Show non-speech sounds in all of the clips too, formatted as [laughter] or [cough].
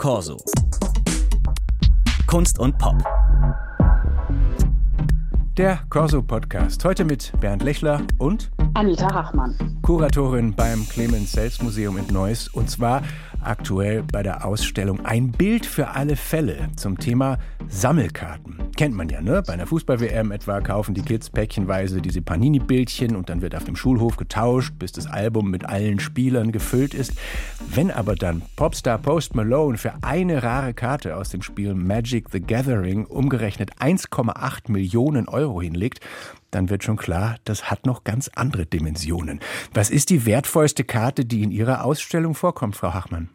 Corso. Kunst und Pop. Der Corso Podcast. Heute mit Bernd Lechler und Anita Rachmann. Kuratorin beim Clemens Selbst Museum in Neuss. Und zwar aktuell bei der Ausstellung Ein Bild für alle Fälle zum Thema Sammelkarten. Kennt man ja, ne? Bei einer Fußball-WM etwa kaufen die Kids päckchenweise diese Panini-Bildchen und dann wird auf dem Schulhof getauscht, bis das Album mit allen Spielern gefüllt ist. Wenn aber dann Popstar Post Malone für eine rare Karte aus dem Spiel Magic the Gathering umgerechnet 1,8 Millionen Euro hinlegt, dann wird schon klar, das hat noch ganz andere Dimensionen. Was ist die wertvollste Karte, die in Ihrer Ausstellung vorkommt, Frau Hachmann?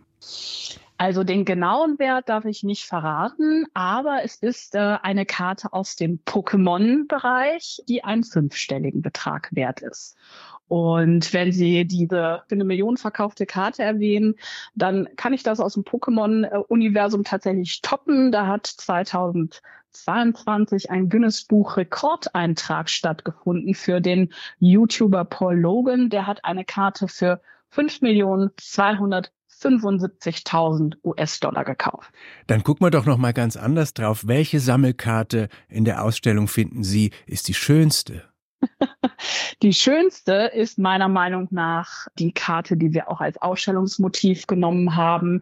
Also den genauen Wert darf ich nicht verraten, aber es ist äh, eine Karte aus dem Pokémon-Bereich, die einen fünfstelligen Betrag wert ist. Und wenn Sie diese für eine Million verkaufte Karte erwähnen, dann kann ich das aus dem Pokémon-Universum tatsächlich toppen. Da hat 2022 ein Guinness-Buch Rekordeintrag stattgefunden für den YouTuber Paul Logan. Der hat eine Karte für 5 Millionen 200 75.000 US-Dollar gekauft. Dann gucken wir doch noch mal ganz anders drauf. Welche Sammelkarte in der Ausstellung finden Sie ist die schönste? [laughs] Die schönste ist meiner Meinung nach die Karte, die wir auch als Ausstellungsmotiv genommen haben.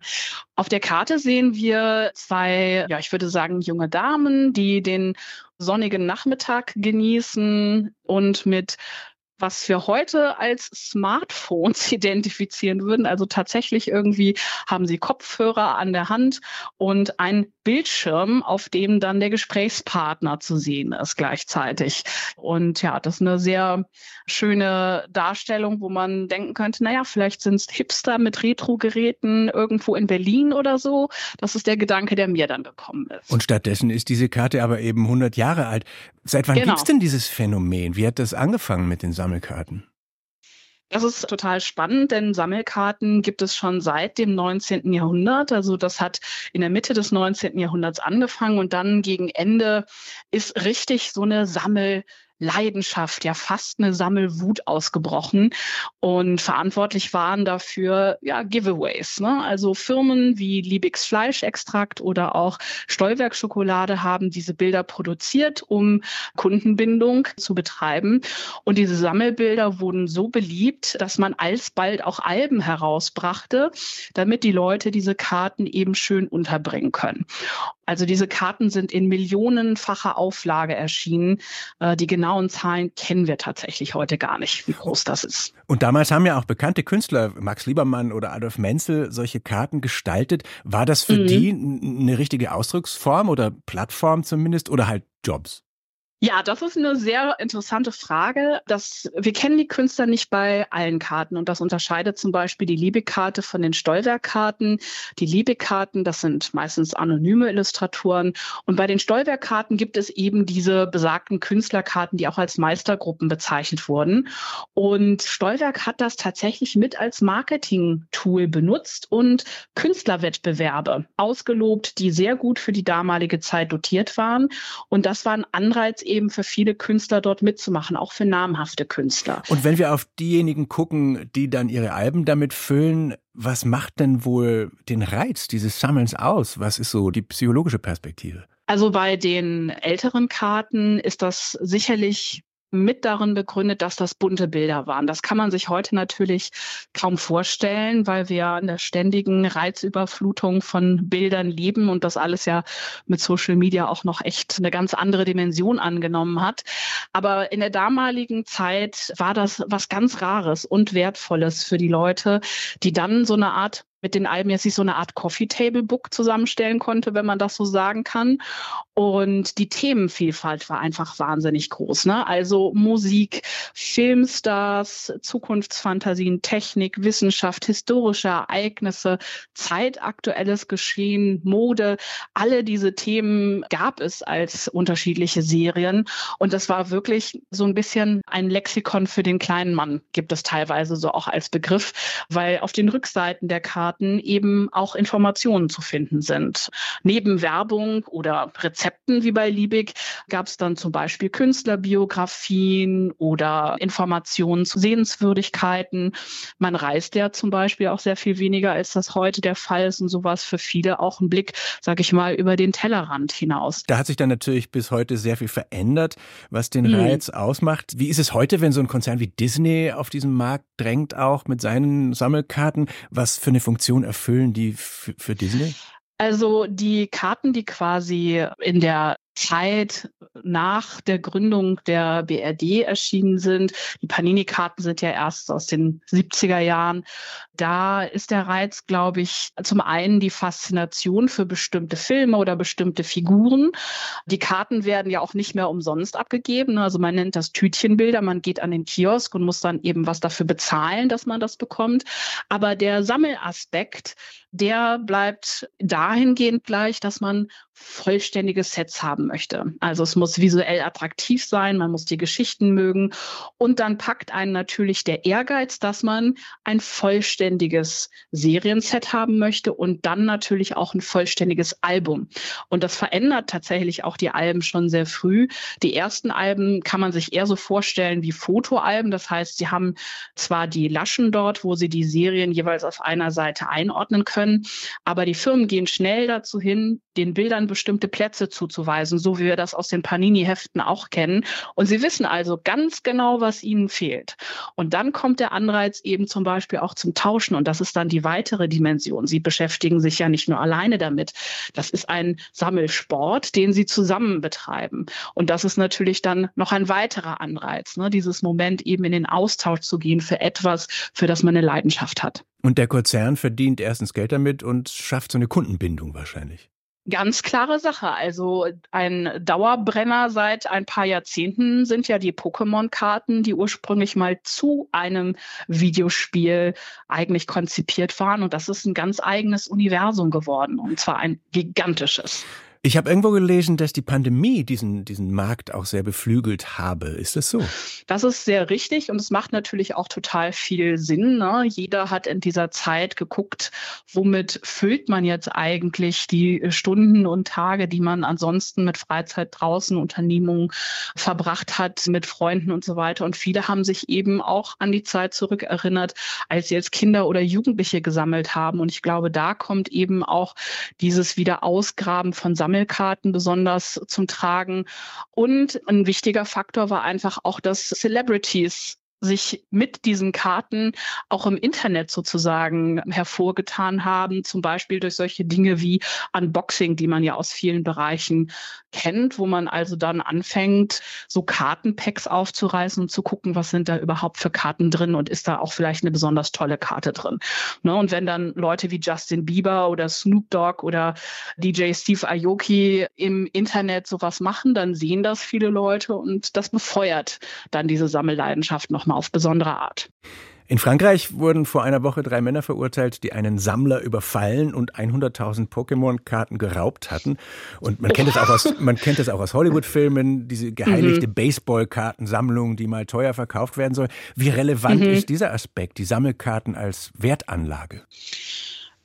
Auf der Karte sehen wir zwei, ja, ich würde sagen, junge Damen, die den sonnigen Nachmittag genießen und mit was wir heute als Smartphones [laughs] identifizieren würden. Also tatsächlich irgendwie haben sie Kopfhörer an der Hand und ein Bildschirm, auf dem dann der Gesprächspartner zu sehen ist gleichzeitig. Und ja, das ist eine sehr schöne Darstellung, wo man denken könnte, naja, vielleicht sind es Hipster mit Retro-Geräten irgendwo in Berlin oder so. Das ist der Gedanke, der mir dann gekommen ist. Und stattdessen ist diese Karte aber eben 100 Jahre alt. Seit wann genau. gibt es denn dieses Phänomen? Wie hat das angefangen mit den Sammelkarten? Das ist total spannend, denn Sammelkarten gibt es schon seit dem 19. Jahrhundert. Also das hat in der Mitte des 19. Jahrhunderts angefangen und dann gegen Ende ist richtig so eine Sammel Leidenschaft, ja fast eine Sammelwut ausgebrochen und verantwortlich waren dafür ja Giveaways. Ne? Also Firmen wie Liebig's Fleischextrakt oder auch Stolwerk Schokolade haben diese Bilder produziert, um Kundenbindung zu betreiben. Und diese Sammelbilder wurden so beliebt, dass man alsbald auch Alben herausbrachte, damit die Leute diese Karten eben schön unterbringen können. Also diese Karten sind in millionenfacher Auflage erschienen. Äh, die genauen Zahlen kennen wir tatsächlich heute gar nicht, wie groß das ist. Und damals haben ja auch bekannte Künstler, Max Liebermann oder Adolf Menzel, solche Karten gestaltet. War das für mhm. die eine richtige Ausdrucksform oder Plattform zumindest oder halt Jobs? Ja, das ist eine sehr interessante Frage. Das, wir kennen die Künstler nicht bei allen Karten und das unterscheidet zum Beispiel die Liebig-Karte von den Stolwerk-Karten. Die Liebig-Karten, das sind meistens anonyme Illustratoren und bei den Stolwerk-Karten gibt es eben diese besagten Künstlerkarten, die auch als Meistergruppen bezeichnet wurden. Und Stolwerk hat das tatsächlich mit als Marketing-Tool benutzt und Künstlerwettbewerbe ausgelobt, die sehr gut für die damalige Zeit dotiert waren. Und das war ein Anreiz eben für viele Künstler dort mitzumachen, auch für namhafte Künstler. Und wenn wir auf diejenigen gucken, die dann ihre Alben damit füllen, was macht denn wohl den Reiz dieses Sammelns aus? Was ist so die psychologische Perspektive? Also bei den älteren Karten ist das sicherlich mit darin begründet, dass das bunte Bilder waren. Das kann man sich heute natürlich kaum vorstellen, weil wir in der ständigen Reizüberflutung von Bildern leben und das alles ja mit Social Media auch noch echt eine ganz andere Dimension angenommen hat. Aber in der damaligen Zeit war das was ganz Rares und Wertvolles für die Leute, die dann so eine Art mit den Alben jetzt nicht so eine Art Coffee Table Book zusammenstellen konnte, wenn man das so sagen kann. Und die Themenvielfalt war einfach wahnsinnig groß. Ne? Also Musik, Filmstars, Zukunftsfantasien, Technik, Wissenschaft, historische Ereignisse, zeitaktuelles Geschehen, Mode, alle diese Themen gab es als unterschiedliche Serien. Und das war wirklich so ein bisschen ein Lexikon für den kleinen Mann, gibt es teilweise so auch als Begriff, weil auf den Rückseiten der Karte Sammelkarten eben auch Informationen zu finden sind. Neben Werbung oder Rezepten wie bei Liebig gab es dann zum Beispiel Künstlerbiografien oder Informationen zu Sehenswürdigkeiten. Man reist ja zum Beispiel auch sehr viel weniger, als das heute der Fall ist und sowas für viele auch ein Blick, sage ich mal, über den Tellerrand hinaus. Da hat sich dann natürlich bis heute sehr viel verändert, was den mhm. Reiz ausmacht. Wie ist es heute, wenn so ein Konzern wie Disney auf diesen Markt drängt, auch mit seinen Sammelkarten? Was für eine Funktion erfüllen die für Disney? Also die Karten, die quasi in der Zeit nach der Gründung der BRD erschienen sind. Die Panini-Karten sind ja erst aus den 70er Jahren. Da ist der Reiz, glaube ich, zum einen die Faszination für bestimmte Filme oder bestimmte Figuren. Die Karten werden ja auch nicht mehr umsonst abgegeben. Also man nennt das Tütchenbilder. Man geht an den Kiosk und muss dann eben was dafür bezahlen, dass man das bekommt. Aber der Sammelaspekt, der bleibt dahingehend gleich, dass man vollständige Sets haben möchte. Also es muss visuell attraktiv sein, man muss die Geschichten mögen und dann packt einen natürlich der Ehrgeiz, dass man ein vollständiges Serienset haben möchte und dann natürlich auch ein vollständiges Album. Und das verändert tatsächlich auch die Alben schon sehr früh. Die ersten Alben kann man sich eher so vorstellen wie Fotoalben. Das heißt, sie haben zwar die Laschen dort, wo sie die Serien jeweils auf einer Seite einordnen können, aber die Firmen gehen schnell dazu hin, den Bildern bestimmte Plätze zuzuweisen, so wie wir das aus den Panini-Heften auch kennen. Und sie wissen also ganz genau, was ihnen fehlt. Und dann kommt der Anreiz eben zum Beispiel auch zum Tauschen. Und das ist dann die weitere Dimension. Sie beschäftigen sich ja nicht nur alleine damit. Das ist ein Sammelsport, den sie zusammen betreiben. Und das ist natürlich dann noch ein weiterer Anreiz, ne? dieses Moment eben in den Austausch zu gehen für etwas, für das man eine Leidenschaft hat. Und der Konzern verdient erstens Geld damit und schafft so eine Kundenbindung wahrscheinlich. Ganz klare Sache. Also ein Dauerbrenner seit ein paar Jahrzehnten sind ja die Pokémon-Karten, die ursprünglich mal zu einem Videospiel eigentlich konzipiert waren. Und das ist ein ganz eigenes Universum geworden. Und zwar ein gigantisches. Ich habe irgendwo gelesen, dass die Pandemie diesen, diesen Markt auch sehr beflügelt habe. Ist das so? Das ist sehr richtig und es macht natürlich auch total viel Sinn. Ne? Jeder hat in dieser Zeit geguckt, womit füllt man jetzt eigentlich die Stunden und Tage, die man ansonsten mit Freizeit draußen, Unternehmungen verbracht hat, mit Freunden und so weiter. Und viele haben sich eben auch an die Zeit zurückerinnert, als sie als Kinder oder Jugendliche gesammelt haben. Und ich glaube, da kommt eben auch dieses Wiederausgraben von Sammlungen Sammelkarten besonders zum Tragen. Und ein wichtiger Faktor war einfach auch, dass Celebrities sich mit diesen Karten auch im Internet sozusagen hervorgetan haben, zum Beispiel durch solche Dinge wie Unboxing, die man ja aus vielen Bereichen kennt, wo man also dann anfängt, so Kartenpacks aufzureißen und zu gucken, was sind da überhaupt für Karten drin und ist da auch vielleicht eine besonders tolle Karte drin. Ne? Und wenn dann Leute wie Justin Bieber oder Snoop Dogg oder DJ Steve Aoki im Internet sowas machen, dann sehen das viele Leute und das befeuert dann diese Sammelleidenschaft nochmal auf besondere Art. In Frankreich wurden vor einer Woche drei Männer verurteilt, die einen Sammler überfallen und 100.000 Pokémon-Karten geraubt hatten. Und man kennt es auch aus, man kennt es auch aus Hollywood-Filmen, diese geheiligte mhm. Baseball-Kartensammlung, die mal teuer verkauft werden soll. Wie relevant mhm. ist dieser Aspekt, die Sammelkarten als Wertanlage?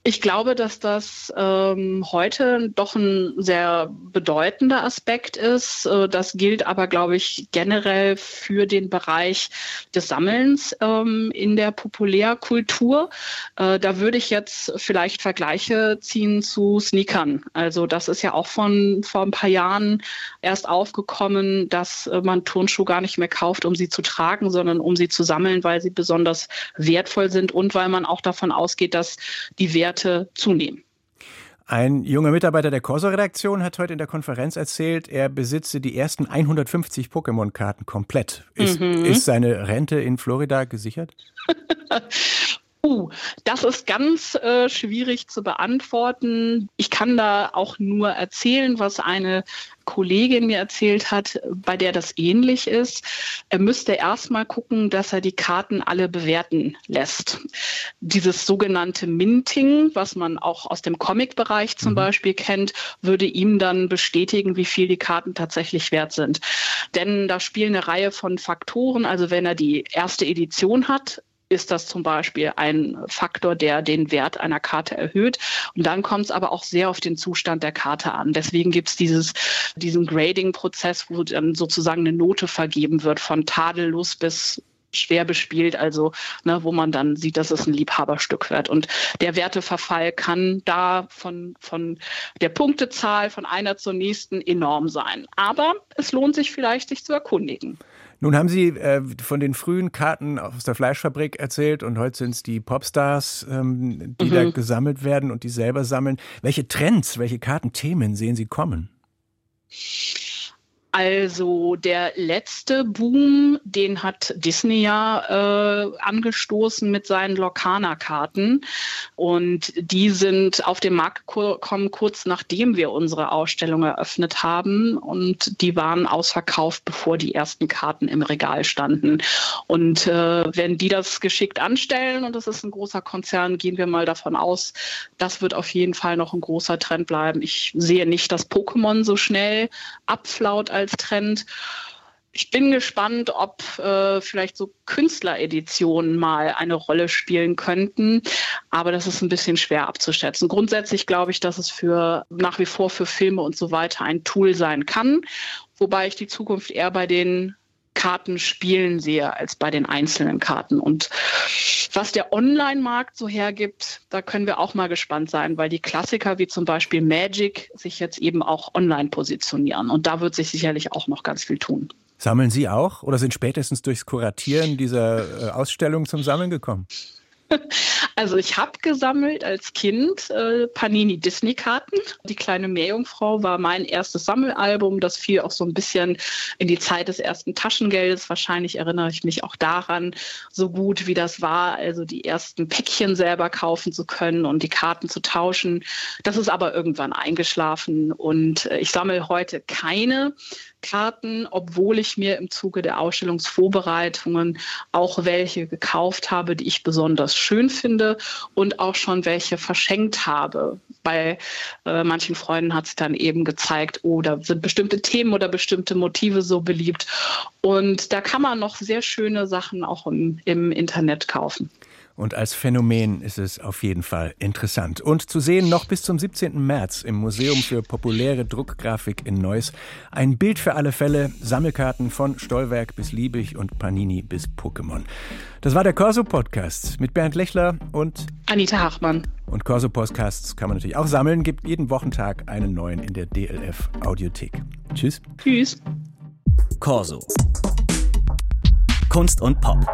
Ich glaube, dass das ähm, heute doch ein sehr bedeutender Aspekt ist. Äh, das gilt aber, glaube ich, generell für den Bereich des Sammelns ähm, in der Populärkultur. Äh, da würde ich jetzt vielleicht Vergleiche ziehen zu Sneakern. Also das ist ja auch von vor ein paar Jahren erst aufgekommen, dass äh, man Turnschuhe gar nicht mehr kauft, um sie zu tragen, sondern um sie zu sammeln, weil sie besonders wertvoll sind und weil man auch davon ausgeht, dass die Werte Werte zunehmen. Ein junger Mitarbeiter der Corso-Redaktion hat heute in der Konferenz erzählt, er besitze die ersten 150 Pokémon-Karten komplett. Ist, mhm. ist seine Rente in Florida gesichert? [laughs] Uh, das ist ganz äh, schwierig zu beantworten. Ich kann da auch nur erzählen, was eine Kollegin mir erzählt hat, bei der das ähnlich ist. Er müsste erstmal gucken, dass er die Karten alle bewerten lässt. Dieses sogenannte Minting, was man auch aus dem Comic-Bereich zum mhm. Beispiel kennt, würde ihm dann bestätigen, wie viel die Karten tatsächlich wert sind. Denn da spielen eine Reihe von Faktoren. Also wenn er die erste Edition hat, ist das zum Beispiel ein Faktor, der den Wert einer Karte erhöht. Und dann kommt es aber auch sehr auf den Zustand der Karte an. Deswegen gibt es diesen Grading-Prozess, wo dann sozusagen eine Note vergeben wird von tadellos bis schwer bespielt, also ne, wo man dann sieht, dass es ein Liebhaberstück wird. Und der Werteverfall kann da von, von der Punktezahl von einer zur nächsten enorm sein. Aber es lohnt sich vielleicht, sich zu erkundigen. Nun haben Sie äh, von den frühen Karten aus der Fleischfabrik erzählt und heute sind es die Popstars, ähm, die mhm. da gesammelt werden und die selber sammeln. Welche Trends, welche Kartenthemen sehen Sie kommen? Also der letzte Boom, den hat Disney ja äh, angestoßen mit seinen Locana-Karten. Und die sind auf den Markt gekommen, kurz nachdem wir unsere Ausstellung eröffnet haben. Und die waren ausverkauft, bevor die ersten Karten im Regal standen. Und äh, wenn die das geschickt anstellen, und das ist ein großer Konzern, gehen wir mal davon aus, das wird auf jeden Fall noch ein großer Trend bleiben. Ich sehe nicht, dass Pokémon so schnell abflaut als Trend. Ich bin gespannt, ob äh, vielleicht so Künstlereditionen mal eine Rolle spielen könnten, aber das ist ein bisschen schwer abzuschätzen. Grundsätzlich glaube ich, dass es für nach wie vor für Filme und so weiter ein Tool sein kann, wobei ich die Zukunft eher bei den Karten spielen sehe als bei den einzelnen Karten. Und was der Online-Markt so hergibt, da können wir auch mal gespannt sein, weil die Klassiker wie zum Beispiel Magic sich jetzt eben auch online positionieren. Und da wird sich sicherlich auch noch ganz viel tun. Sammeln Sie auch oder sind spätestens durchs Kuratieren dieser äh, Ausstellung zum Sammeln gekommen? [laughs] Also ich habe gesammelt als Kind äh, Panini Disney Karten. Die kleine Meerjungfrau war mein erstes Sammelalbum. Das fiel auch so ein bisschen in die Zeit des ersten Taschengeldes. Wahrscheinlich erinnere ich mich auch daran, so gut wie das war, also die ersten Päckchen selber kaufen zu können und die Karten zu tauschen. Das ist aber irgendwann eingeschlafen und äh, ich sammle heute keine Karten, obwohl ich mir im Zuge der Ausstellungsvorbereitungen auch welche gekauft habe, die ich besonders schön finde und auch schon welche verschenkt habe. Bei äh, manchen Freunden hat sich dann eben gezeigt, oh, da sind bestimmte Themen oder bestimmte Motive so beliebt. Und da kann man noch sehr schöne Sachen auch im, im Internet kaufen. Und als Phänomen ist es auf jeden Fall interessant. Und zu sehen noch bis zum 17. März im Museum für populäre Druckgrafik in Neuss. Ein Bild für alle Fälle, Sammelkarten von Stollwerk bis Liebig und Panini bis Pokémon. Das war der Corso-Podcast mit Bernd Lechler und Anita Hachmann. Und Corso-Podcasts kann man natürlich auch sammeln, gibt jeden Wochentag einen neuen in der DLF Audiothek. Tschüss. Tschüss. Corso. Kunst und Pop.